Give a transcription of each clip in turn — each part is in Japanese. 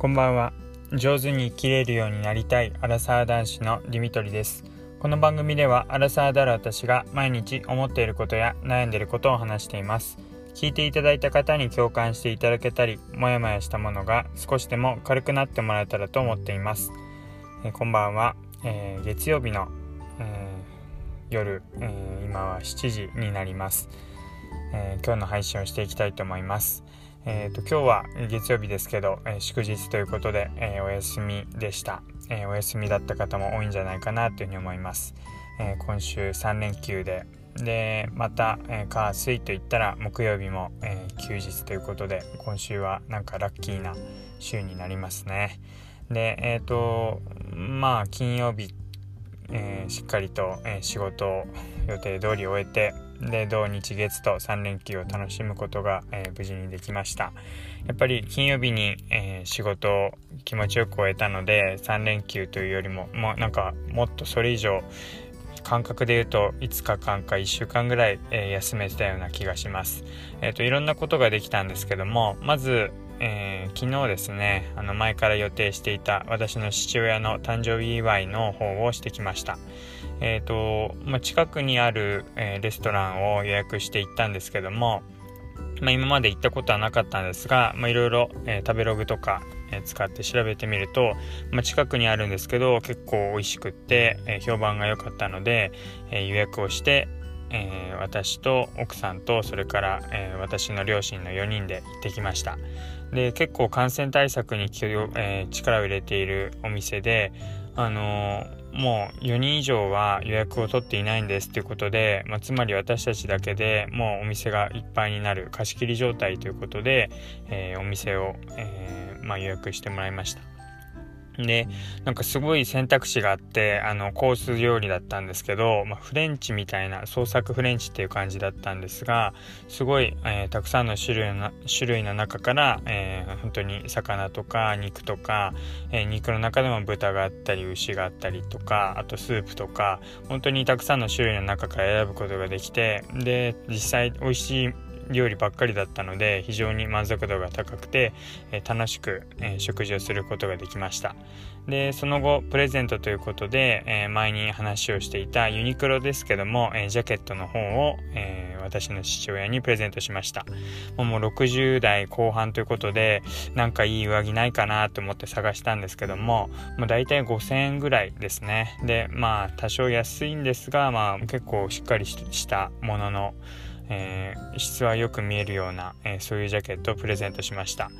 こんばんは。上手に生きれるようになりたいアラサー男子のディミトリです。この番組ではアラサーである私が毎日思っていることや悩んでいることを話しています。聞いていただいた方に共感していただけたりモヤモヤしたものが少しでも軽くなってもらえたらと思っています、えー、こんばんは、えー、月曜日の、えー、夜、え今は7時になります、え今日の配信をしていきたいと思います。えーと、今日は月曜日ですけど、えー、祝日ということで、えー、お休みでした、えー、お休みだった方も多いんじゃないかなというふうに思います、え今週3連休で。でまた、え火水といったら木曜日も、え休日ということで今週はなんかラッキーな週になりますね。でえっ、とまあ金曜日、えしっかりと、え仕事を予定通り終えてで土日月と3連休を楽しむことが、えー、無事にできましたやっぱり金曜日に、えー、仕事を気持ちよく終えたので3連休というよりももうなんかもっとそれ以上感覚で言うと5日間か1週間ぐらい、えー、休めてたような気がします。えっ、ー、といろんなことができたんですけどもまず、えー、昨日ですねあの前から予定していた私の父親の誕生日祝いの方をしてきました。え、ー、と、まあ、近くにある、えー、レストランを予約して行ったんですけども、まあ、今まで行ったことはなかったんですが、いろいろ、食べログとか、えー、使って調べてみると、まあ、近くにあるんですけど結構美味しくって、え、評判が良かったので、え、予約をして、えー、私と奥さんとそれから、えー、私の両親の4人で行ってきましたで結構感染対策に、えー、力を入れているお店であのもう4人以上は予約を取っていないんですということで、まあ、つまり私たちだけでもうお店がいっぱいになる貸し切り状態ということで、え、お店を、え、まあ、予約してもらいました。でなんかすごい選択肢があってあのコース料理だったんですけど、まあ、フレンチみたいな創作フレンチっていう感じだったんですがすごい、えー、たくさんの種類の種類の中から、えー、本当に魚とか肉とか、えー、肉の中でも豚があったり牛があったりとかあとスープとか本当にたくさんの種類の中から選ぶことができてで実際美味しい料理ばっかりだったので非常に満足度が高くて、え楽しく、え食事をすることができました。でその後プレゼントということで、え前に話をしていたユニクロですけども、えジャケットの方を、え私の父親にプレゼントしました。もう60代後半ということでなんかいい上着ないかなと思って探したんですけどももう大体5000円ぐらいですね。でまあ多少安いんですがまあ結構しっかりしたもののえー、質はよく見えるような、えー、そういうジャケットをプレゼントしました。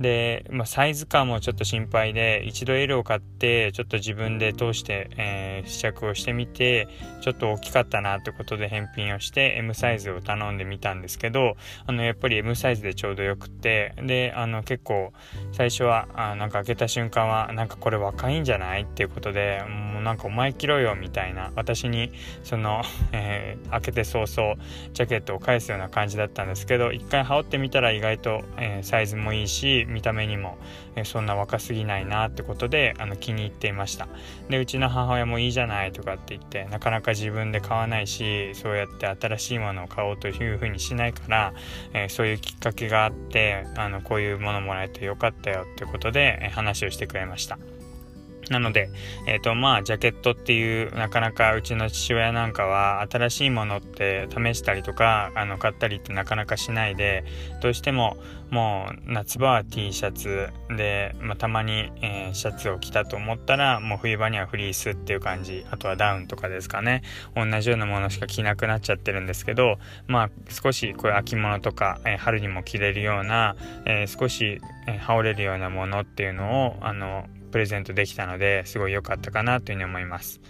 で、まあ、サイズ感もちょっと心配で一度 L を買ってちょっと自分で通して、えー、試着をしてみてちょっと大きかったなってことで返品をして M サイズを頼んでみたんですけどあのやっぱり M サイズでちょうどよくてであの結構最初はあなんか開けた瞬間はなんかこれ若いんじゃないっていうことでもうなんかお前着ろよみたいな私にその、えー、開けて早々ジャケットを返すような感じだったんですけど一回羽織ってみたら意外と、えー、サイズもいいし見た目にも、えそんな若すぎないなってことであの気に入っていました。でうちの母親もいいじゃないとかって言ってなかなか自分で買わないしそうやって新しいものを買おうというふうにしないから、えそういうきっかけがあってあのこういうものもらえてよかったよってことで、え話をしてくれました。なので、えっ、ー、と、まあ、ジャケットっていう、なかなかうちの父親なんかは、新しいものって試したりとか、あの、買ったりってなかなかしないで、どうしても、もう、夏場は T シャツで、まあ、たまに、えー、シャツを着たと思ったら、もう冬場にはフリースっていう感じ、あとはダウンとかですかね、同じようなものしか着なくなっちゃってるんですけど、まあ、少し、こういう秋物とか、えー、春にも着れるような、えー、少し、えー、羽織れるようなものっていうのを、あの、プレゼントできたのですごい良かったかなというふうに思います。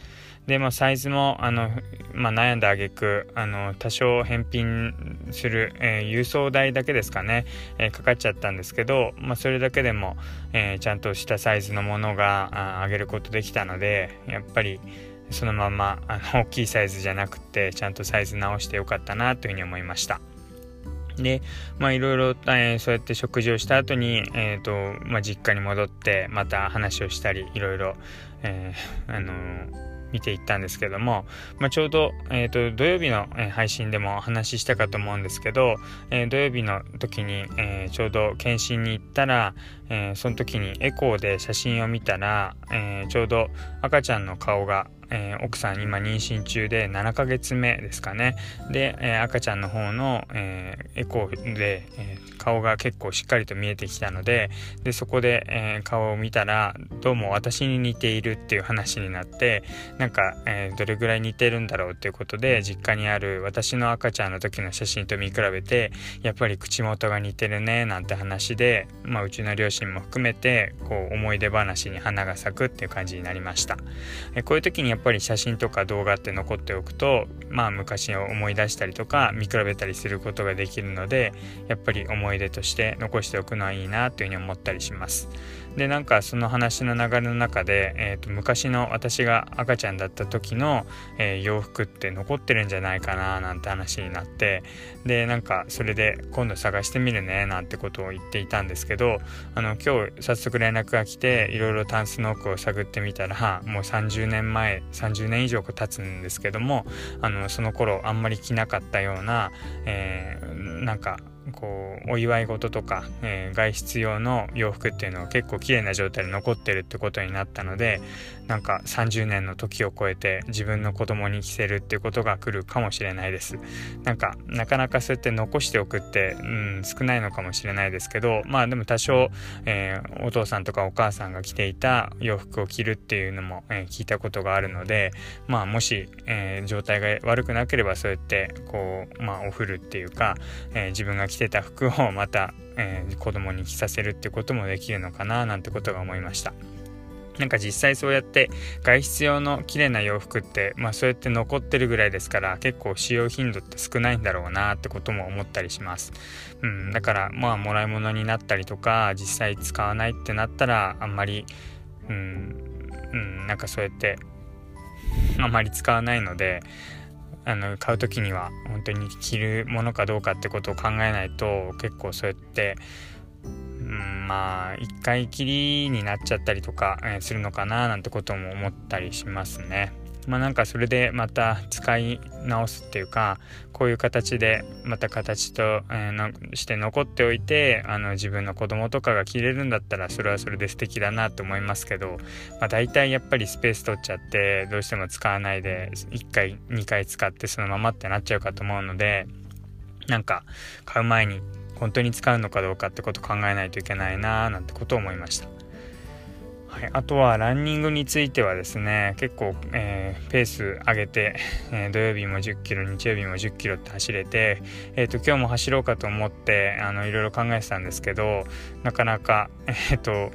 でもサイズもあの、まあ、悩んだ挙句あの多少返品する、えー、郵送代だけですかね、えー、かかっちゃったんですけど、まあ、それだけでも、えー、ちゃんとしたサイズのものがあげることできたのでやっぱりそのままあの大きいサイズじゃなくてちゃんとサイズ直してよかったなというふうに思いました。で、まあいろいろ、え、そうやって食事をした後に、えっ、ー、と、まあ実家に戻ってまた話をしたり、いろいろ、えー、あの見ていったんですけども、まあ、ちょうど、えーと、土曜日の、え配信でもお話ししたかと思うんですけど、えー、土曜日の時に、えー、ちょうど検診に行ったら、えその時にエコーで写真を見たら、えちょうど赤ちゃんの顔がえー、奥さん今妊娠中で7ヶ月目ですかねで、えー、赤ちゃんの方の、えー、エコーで、え顔が結構しっかりと見えてきたのででそこで、え顔を見たらどうも私に似ているっていう話になってなんか、えどれぐらい似てるんだろうっていうことで実家にある私の赤ちゃんの時の写真と見比べてやっぱり口元が似てるねなんて話で、まあ、うちの両親も含めてこう思い出話に花が咲くっていう感じになりました。えこういう時にやっぱり写真とか動画って残っておくとまあ昔を思い出したりとか見比べたりすることができるのでやっぱり思い出として残しておくのはいいなというふうに思ったりします。でなんかその話の流れの中で、えーと、昔の私が赤ちゃんだった時の、えー、洋服って残ってるんじゃないかななんて話になってでなんかそれで今度探してみるねなんてことを言っていたんですけどあの今日早速連絡が来ていろいろタンスの奥を探ってみたらもう30年前30年以上経つんですけどもあのその頃あんまり着なかったような、えー、なんかこうお祝い事とか、えー、外出用の洋服っていうのは結構綺麗な状態で残ってるってことになったのでなんか30年の時を超えて自分の子供に着せるっていうことが来るかもしれないです。なんかなかなかそうやって残しておくって、うん、少ないのかもしれないですけどまあでも多少、えー、お父さんとかお母さんが着ていた洋服を着るっていうのも、えー、聞いたことがあるのでまあもし、え状態が悪くなければそうやってこうまあお風呂っていうか、え自分が着着てた服をまた、えー、子供に着させるってこともできるのかななんてことが思いました。なんか実際そうやって外出用の綺麗な洋服って、まあそうやって残ってるぐらいですから結構使用頻度って少ないんだろうなってことも思ったりします。うん、だからまあもらい物になったりとか実際使わないってなったらあんまり、うん、うん、なんかそうやってあんまり使わないのであの買う時には本当に着るものかどうかってことを考えないと結構そうやって、うん、まあ一回きりになっちゃったりとか、え、するのかななんてことも思ったりしますね。まあなんかそれでまた使い直すっていうかこういう形でまた形と、えー、して残っておいてあの自分の子供とかが着れるんだったらそれはそれで素敵だなと思いますけど、まあ、大体やっぱりスペース取っちゃってどうしても使わないで1回2回使ってそのままってなっちゃうかと思うのでなんか買う前に本当に使うのかどうかってこと考えないといけないなーなんてことを思いました。はい、あとはランニングについてはですね結構、えー、ペース上げて、えー、土曜日も1 0キロ日曜日も1 0キロって走れて、えーと、今日も走ろうかと思ってあのいろいろ考えてたんですけどなかなか、えーと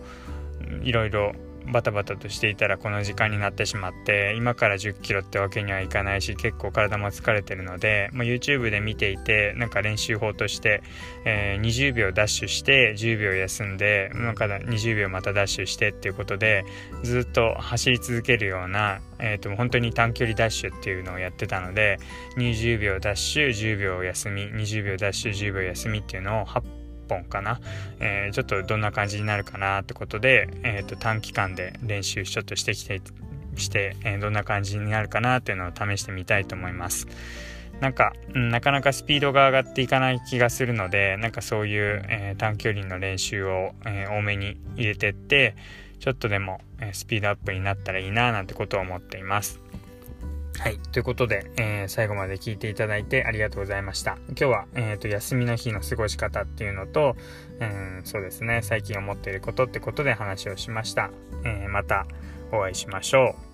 いろいろバタバタとしていたらこの時間になってしまって今から1 0キロってわけにはいかないし結構体も疲れてるので、まあ、YouTube で見ていてなんか練習法として、えー、20秒ダッシュして10秒休んでなんか20秒またダッシュしてっていうことでずっと走り続けるような、えー、と本当に短距離ダッシュっていうのをやってたので20秒ダッシュ10秒休み20秒ダッシュ10秒休みっていうのを8本かな、えー、ちょっとどんな感じになるかなってことで、えー、と短期間で練習ちょっとしてきてして、えー、どんな感じになるかなっていうのを試してみたいと思います。なんか、なかなかスピードが上がっていかない気がするのでなんかそういう、えー、短距離の練習を、えー、多めに入れてってちょっとでも、えー、スピードアップになったらいいななんてことを思っています。はい。ということで、えー、最後まで聞いていただいてありがとうございました。今日は、え、ー、と、休みの日の過ごし方っていうのと、うん、そうですね、最近思っていることってことで話をしました。えー、またお会いしましょう。